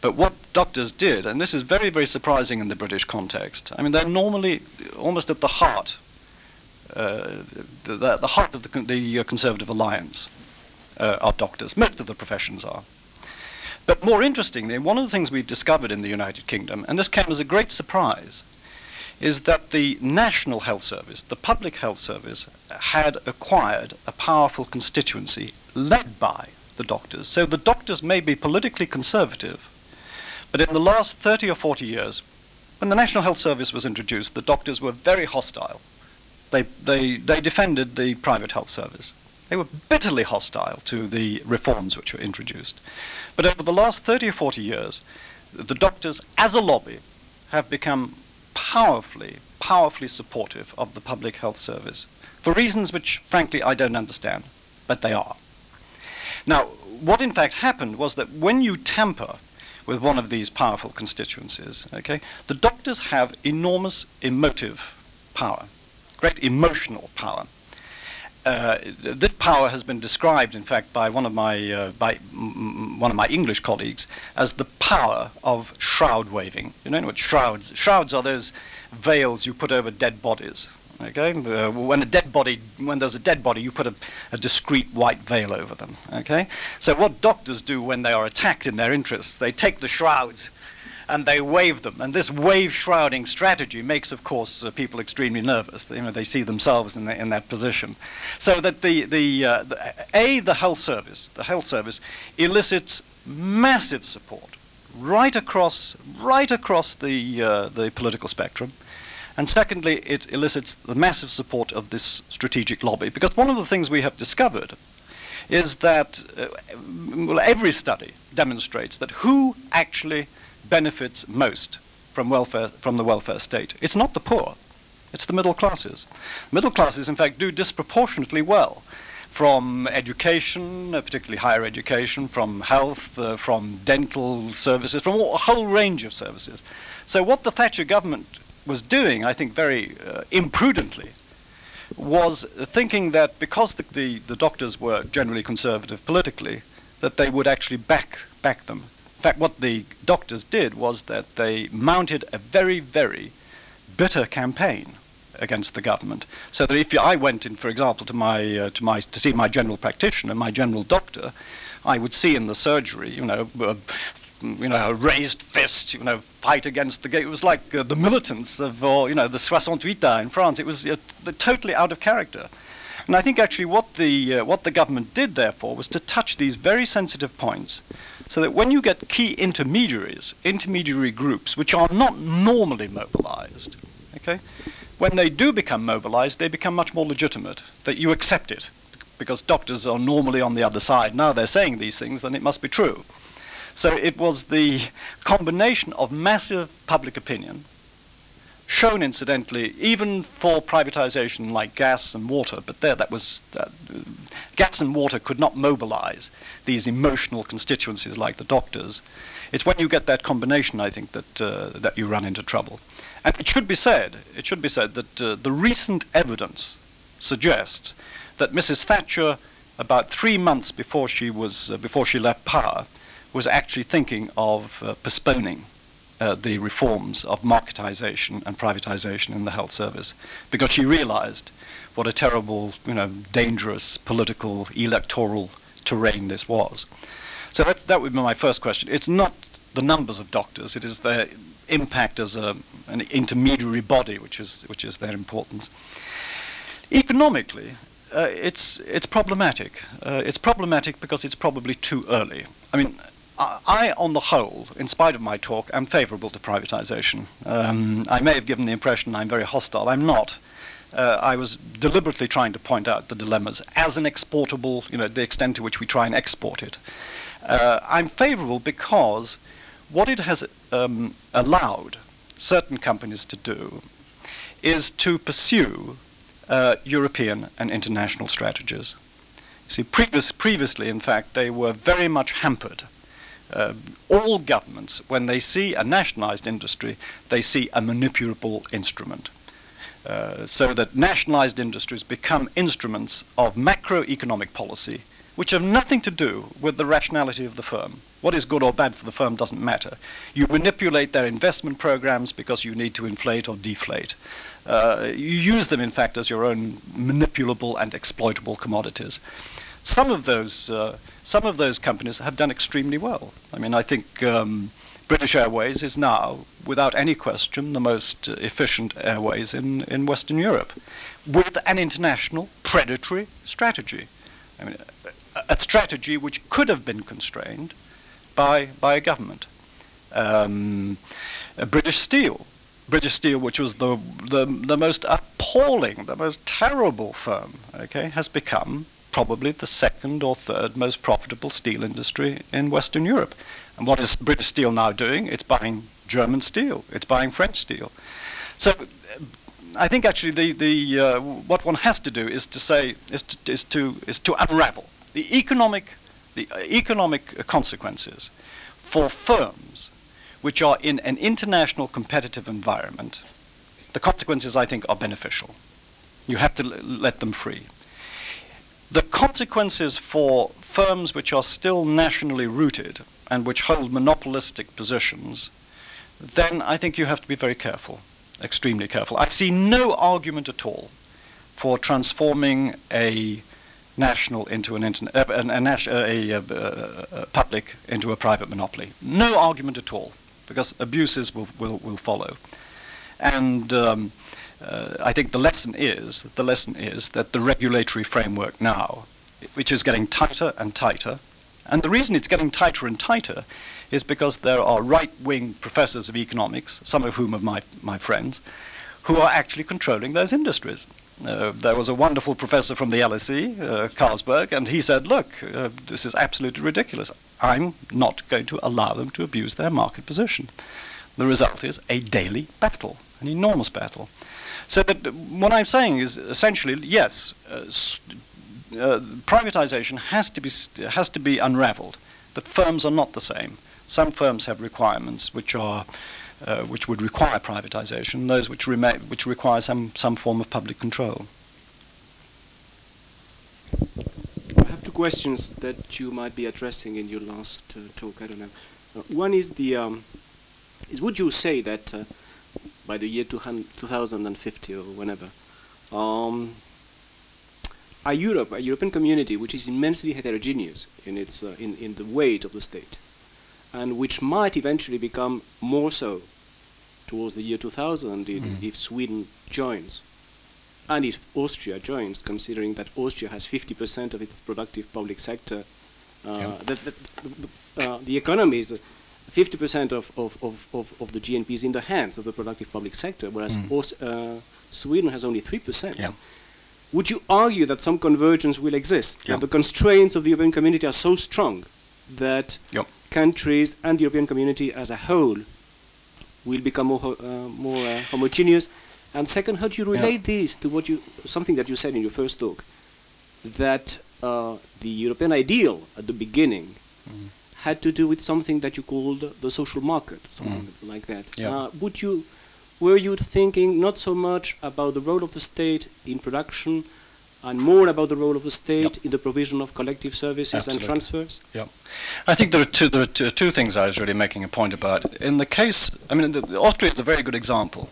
But what doctors did, and this is very, very surprising in the British context, I mean, they're normally almost at the heart, the, the, heart of the, the uh, Conservative Alliance uh, are doctors. Most of the professions are. But more interestingly, one of the things we've discovered in the United Kingdom, and this came as a great surprise, is that the National Health Service, the Public Health Service, had acquired a powerful constituency led by the doctors. So the doctors may be politically conservative, but in the last 30 or 40 years, when the National Health Service was introduced, the doctors were very hostile. They, they, they defended the private health service. They were bitterly hostile to the reforms which were introduced. But over the last 30 or 40 years, the doctors, as a lobby, have become powerfully, powerfully supportive of the public health service for reasons which, frankly, I don't understand, but they are. Now, what in fact happened was that when you tamper with one of these powerful constituencies, okay, the doctors have enormous emotive power, great emotional power. Uh, this power has been described, in fact, by one of my uh, by one of my English colleagues as the power of shroud waving. You know what shrouds? Shrouds are those veils you put over dead bodies. Okay, uh, when a dead body, when there's a dead body, you put a, a, discreet white veil over them. Okay, so what doctors do when they are attacked in their interests, they take the shrouds and they wave them. And this wave shrouding strategy makes, of course, uh, people extremely nervous. You know, they see themselves in, the, in that position. So that the, the, uh, the, A, the health service, the health service elicits massive support right across, right across the, uh, the political spectrum. And secondly, it elicits the massive support of this strategic lobby. Because one of the things we have discovered is that uh, well, every study demonstrates that who actually benefits most from welfare from the welfare state. It's not the poor, it's the middle classes. Middle classes, in fact, do disproportionately well from education, uh, particularly higher education, from health, uh, from dental services, from a whole range of services. So what the Thatcher government was doing, I think, very uh, imprudently, was thinking that because the, the, the doctors were generally conservative politically, that they would actually back back them fact, what the doctors did was that they mounted a very, very bitter campaign against the government. So that if I went in, for example, to my uh, to my to see my general practitioner, my general doctor, I would see in the surgery, you know. Uh, you know, a raised fist, you know, fight against the. gate. It was like uh, the militants of, or you know, the 68 in France. It was uh, totally out of character. And I think actually what the uh, what the government did, therefore, was to touch these very sensitive points so that when you get key intermediaries, intermediary groups, which are not normally mobilized, okay, when they do become mobilized, they become much more legitimate, that you accept it, because doctors are normally on the other side. Now they're saying these things, then it must be true. So it was the combination of massive public opinion, shown incidentally even for privatization like gas and water, but there that was uh, gas and water could not mobilize these emotional constituencies like the doctors. It's when you get that combination, I think, that uh, that you run into trouble. And it should be said, it should be said that uh, the recent evidence suggests that Mrs. Thatcher, about three months before she was uh, before she left power, was actually thinking of uh, postponing uh, the reforms of marketization and privatization in the health service because she realized what a terrible, you know, dangerous political electoral terrain this was. So that, that would be my first question. It's not the numbers of doctors, it is their impact as a, an intermediary body which is, which is their importance. Economically, uh, it's, it's problematic. Uh, it's problematic because it's probably too early. I mean, I, on the whole, in spite of my talk, am favorable to privatization. Um, I may have given the impression I'm very hostile. I'm not. Uh, I was deliberately trying to point out the dilemmas as an exportable, you know, the extent to which we try and export it. Uh, I'm favorable because what it has um, allowed certain companies to do is to pursue uh, European and international strategies. See, previous, previously, in fact, they were very much hampered. Uh, all governments, when they see a nationalized industry, they see a manipulable instrument. Uh, so that nationalized industries become instruments of macroeconomic policy, which have nothing to do with the rationality of the firm. What is good or bad for the firm doesn't matter. You manipulate their investment programs because you need to inflate or deflate. Uh, you use them, in fact, as your own manipulable and exploitable commodities. Some of those, uh, some of those companies have done extremely well. I mean, I think um, British Airways is now, without any question, the most efficient airways in, in Western Europe, with an international predatory strategy. I mean, a, a strategy which could have been constrained by, by a government. Um, British Steel, British Steel, which was the, the, the most appalling, the most terrible firm, okay, has become probably the second or third most profitable steel industry in Western Europe. And what is British Steel now doing? It's buying German steel. It's buying French steel. So uh, I think actually the, the uh, what one has to do is to say is to, is to is to unravel the economic the economic consequences for firms which are in an international competitive environment. The consequences I think are beneficial. You have to let them free. The consequences for firms which are still nationally rooted and which hold monopolistic positions, then I think you have to be very careful, extremely careful. I see no argument at all for transforming a national into an interna- uh, a, a, a, a, public into a private monopoly. No argument at all, because abuses will, will, will follow. And um, uh, I think the lesson is the lesson is that the regulatory framework now, which is getting tighter and tighter, and the reason it's getting tighter and tighter is because there are right-wing professors of economics, some of whom are my, my friends, who are actually controlling those industries. Uh, there was a wonderful professor from the LSE, uh, Carsberg, and he said, look, uh, this is absolutely ridiculous. I'm not going to allow them to abuse their market position. The result is a daily battle, an enormous battle. So what I'm saying is essentially, yes, uh, uh, privatization has to be has to be unraveled. The firms are not the same. Some firms have requirements which are uh, which would require privatization, those which, remain, which require some, some form of public control. I have two questions that you might be addressing in your last uh, talk. I don't know. Uh, one is the um, is would you say that uh, by the year 2050 or whenever, um, a Europe, a European community, which is immensely heterogeneous in its uh, in in the weight of the state, and which might eventually become more so towards the year 2000 mm. if Sweden joins, and if Austria joins, considering that Austria has 50% of its productive public sector. Uh, yeah. the, the, uh, the economy is 50% of, of, of, of, of the GNP is in the hands of the productive public sector, whereas mm. uh, Sweden has only 3%. Yeah. Would you argue that some convergence will exist? Yeah. That the constraints of the European community are so strong that yep. countries and the European community as a whole will become more, uh, more uh, homogeneous? And second, how do you relate yeah. this to what you something that you said in your first talk, that uh, the European ideal at the beginning mm had to do with something that you called the social market, something mm. like that. Yeah. Uh, would you, were you thinking not so much about the role of the state in production, and more about the role of the state yep. in the provision of collective services Absolutely. and transfers? Yeah, I think there are two there are two, two, things I was really making a point about. In the case, I mean, the, the Austria is a very good example.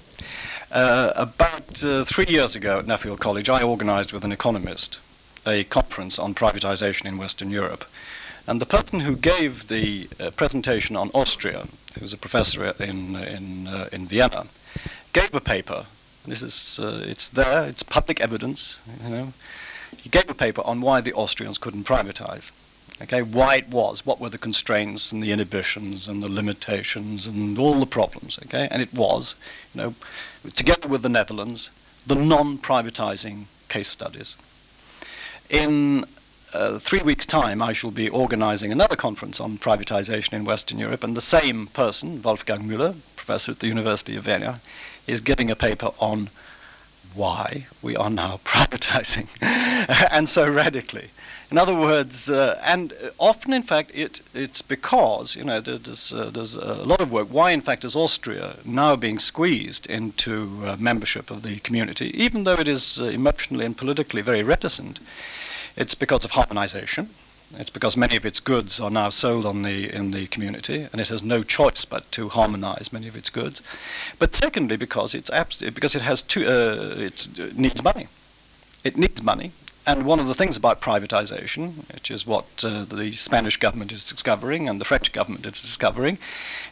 Uh, about uh, three years ago at Nuffield College, I organised with an economist a conference on privatisation in Western Europe. And the person who gave the uh, presentation on Austria, who was a professor in, in, uh, in Vienna, gave a paper. This is, uh, it's there, it's public evidence, you know. He gave a paper on why the Austrians couldn't privatize. Okay, why it was, what were the constraints and the inhibitions and the limitations and all the problems. Okay, and it was, you know, together with the Netherlands, the non-privatizing case studies. In uh, three weeks' time, I shall be organizing another conference on privatization in Western Europe, and the same person, Wolfgang Müller, professor at the University of Vienna, is giving a paper on why we are now privatizing, and so radically. In other words, uh, and often, in fact, it, it's because, you know, there's, uh, there's a lot of work. Why, in fact, is Austria now being squeezed into uh, membership of the community, even though it is uh, emotionally and politically very reticent? It's because of harmonization. It's because many of its goods are now sold on the, in the community, and it has no choice but to harmonize many of its goods. But secondly, because, it's abs- because it, has two, uh, it needs money. It needs money. And one of the things about privatization, which is what uh, the Spanish government is discovering and the French government is discovering,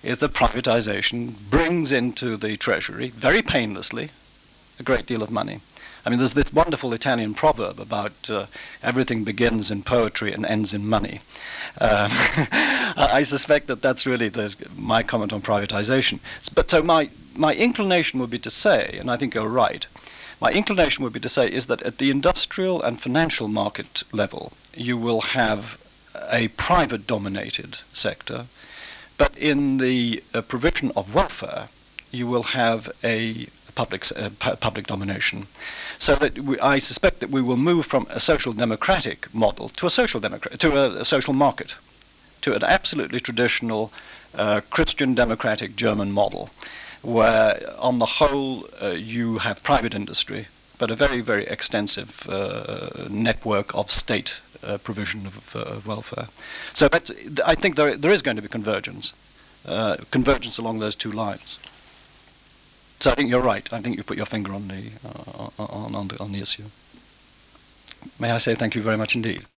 is that privatization brings into the treasury, very painlessly, a great deal of money. I mean, there's this wonderful Italian proverb about uh, everything begins in poetry and ends in money. Um, I suspect that that's really the, my comment on privatization. But so my, my inclination would be to say, and I think you're right, my inclination would be to say is that at the industrial and financial market level, you will have a private dominated sector, but in the uh, provision of welfare, you will have a public, uh, public domination. So that we, I suspect that we will move from a social democratic model to a social democrat to a, a social market, to an absolutely traditional uh, Christian democratic German model, where on the whole uh, you have private industry, but a very very extensive uh, network of state uh, provision of, uh, of, welfare. So I think there there is going to be convergence, uh, convergence along those two lines. So I think you're right. I think you've put your finger on the, uh, on, on, the, on the issue. May I say thank you very much indeed.